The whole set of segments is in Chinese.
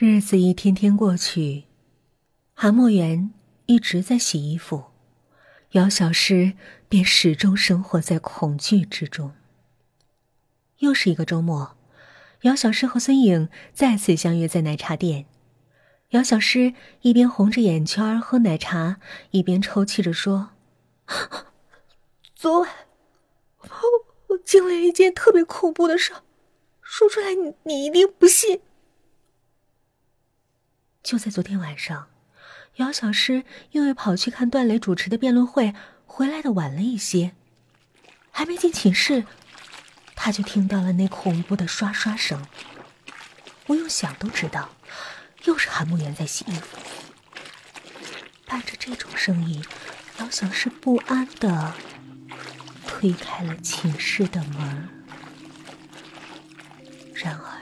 日子一天天过去，韩墨园一直在洗衣服，姚小诗便始终生活在恐惧之中。又是一个周末，姚小诗和孙颖再次相约在奶茶店。姚小诗一边红着眼圈喝奶茶，一边抽泣着说：“昨晚我我经历了一件特别恐怖的事，说出来你你一定不信。”就在昨天晚上，姚小诗因为跑去看段磊主持的辩论会，回来的晚了一些，还没进寝室，他就听到了那恐怖的刷刷声。不用想都知道，又是韩慕言在洗衣服。伴着这种声音，姚小诗不安的推开了寝室的门。然而。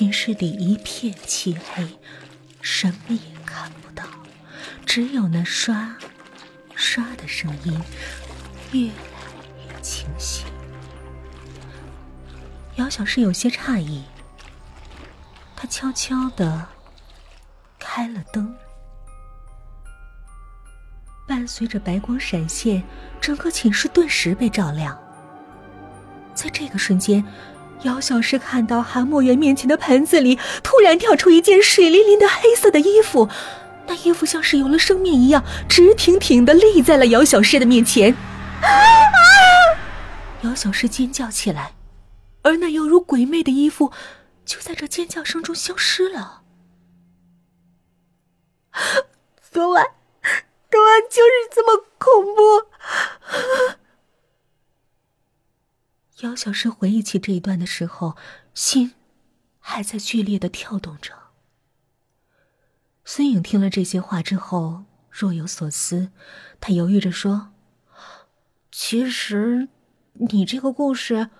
寝室里一片漆黑，什么也看不到，只有那刷刷的声音越来越清晰。姚小诗有些诧异，她悄悄的开了灯，伴随着白光闪现，整个寝室顿时被照亮。在这个瞬间。姚小诗看到韩墨园面前的盆子里突然跳出一件水灵灵的黑色的衣服，那衣服像是有了生命一样，直挺挺的立在了姚小诗的面前。姚小诗尖叫起来，而那犹如鬼魅的衣服就在这尖叫声中消失了。昨晚，昨晚就是这么恐怖。姚小诗回忆起这一段的时候，心还在剧烈的跳动着。孙颖听了这些话之后，若有所思，他犹豫着说：“其实，你这个故事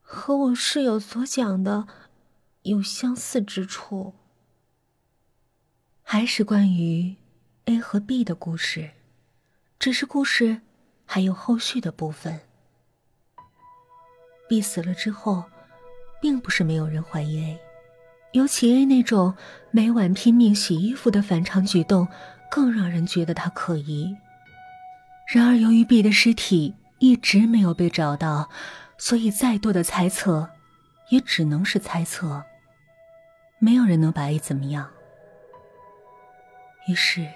和我室友所讲的有相似之处，还是关于 A 和 B 的故事，只是故事还有后续的部分。” B 死了之后，并不是没有人怀疑 A，尤其 A 那种每晚拼命洗衣服的反常举动，更让人觉得他可疑。然而，由于 B 的尸体一直没有被找到，所以再多的猜测，也只能是猜测。没有人能把 A 怎么样。于是，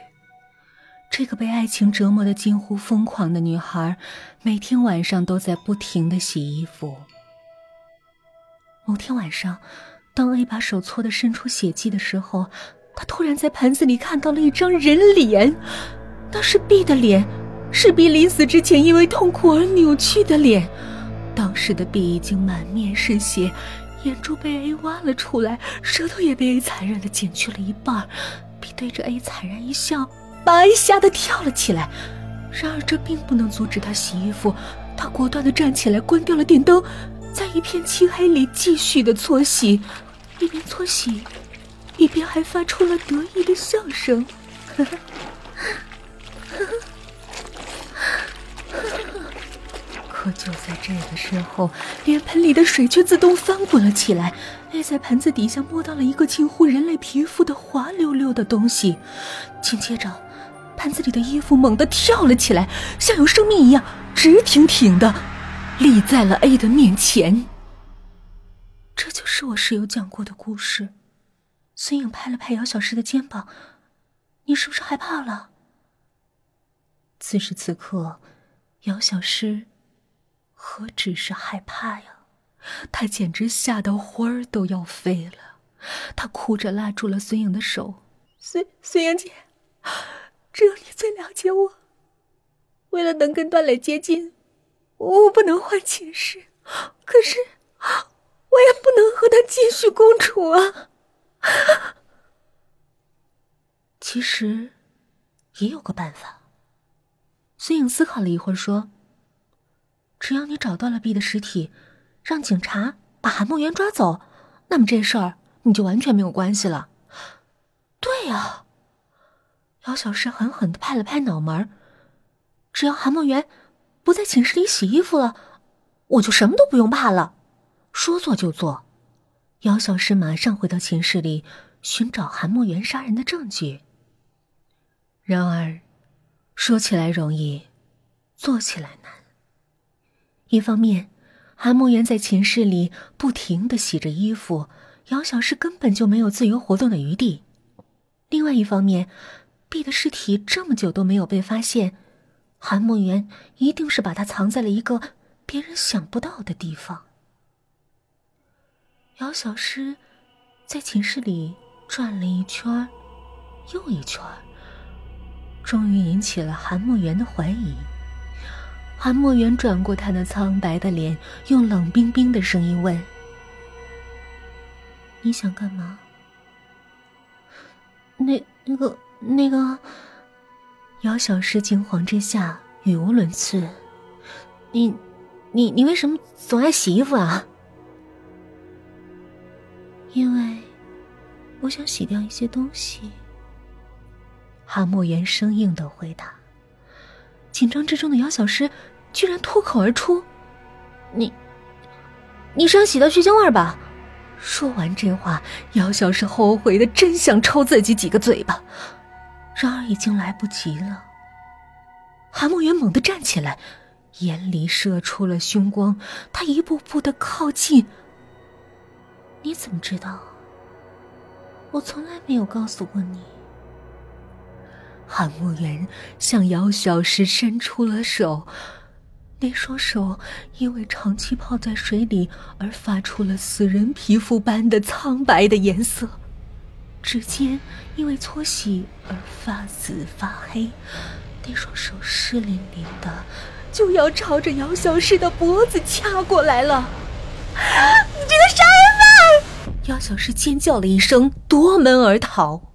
这个被爱情折磨的近乎疯狂的女孩，每天晚上都在不停的洗衣服。某天晚上，当 A 把手搓得渗出血迹的时候，他突然在盆子里看到了一张人脸，那是 B 的脸，是 B 临死之前因为痛苦而扭曲的脸。当时的 B 已经满面是血，眼珠被 A 挖了出来，舌头也被 A 残忍的剪去了一半。B 对着 A 惨然一笑。把 A 吓得跳了起来，然而这并不能阻止他洗衣服。他果断的站起来，关掉了电灯，在一片漆黑里继续的搓洗，一边搓洗，一边还发出了得意的笑声。可就在这个时候，脸盆里的水却自动翻滚了起来。A 在盆子底下摸到了一个近乎人类皮肤的滑溜溜的东西，紧接着。盘子里的衣服猛地跳了起来，像有生命一样，直挺挺的立在了 A 的面前。这就是我室友讲过的故事。孙颖拍了拍姚小诗的肩膀：“你是不是害怕了？”此时此刻，姚小诗何止是害怕呀，她简直吓得魂儿都要飞了。她哭着拉住了孙颖的手：“孙孙颖姐。”只有你最了解我。为了能跟段磊接近，我不能换寝室，可是我也不能和他继续共处啊。其实也有个办法。孙颖思考了一会儿，说：“只要你找到了 B 的尸体，让警察把韩梦圆抓走，那么这事儿你就完全没有关系了。”对呀。姚小诗狠狠的拍了拍脑门只要韩梦圆不在寝室里洗衣服了，我就什么都不用怕了，说做就做。姚小诗马上回到寝室里寻找韩梦圆杀人的证据。然而，说起来容易，做起来难。一方面，韩梦圆在寝室里不停的洗着衣服，姚小诗根本就没有自由活动的余地；另外一方面，B 的尸体这么久都没有被发现，韩墨元一定是把他藏在了一个别人想不到的地方。姚小诗在寝室里转了一圈又一圈终于引起了韩墨元的怀疑。韩墨元转过他那苍白的脸，用冷冰冰的声音问：“你想干嘛？”那那个那个，姚小诗惊慌之下语无伦次：“你你你为什么总爱洗衣服啊？”因为我想洗掉一些东西。韩墨言生硬的回答。紧张之中的姚小诗居然脱口而出：“你，你是要洗掉血腥味吧？”说完这话，姚小诗后悔的真想抽自己几个嘴巴，然而已经来不及了。韩墨元猛地站起来，眼里射出了凶光，他一步步的靠近。你怎么知道？我从来没有告诉过你。韩慕元向姚小石伸出了手，那双手因为长期泡在水里而发出了死人皮肤般的苍白的颜色，指尖因为搓洗而发紫发黑，那双手湿淋淋的，就要朝着姚小诗的脖子掐过来了。你这个杀人犯！姚小诗尖叫了一声，夺门而逃。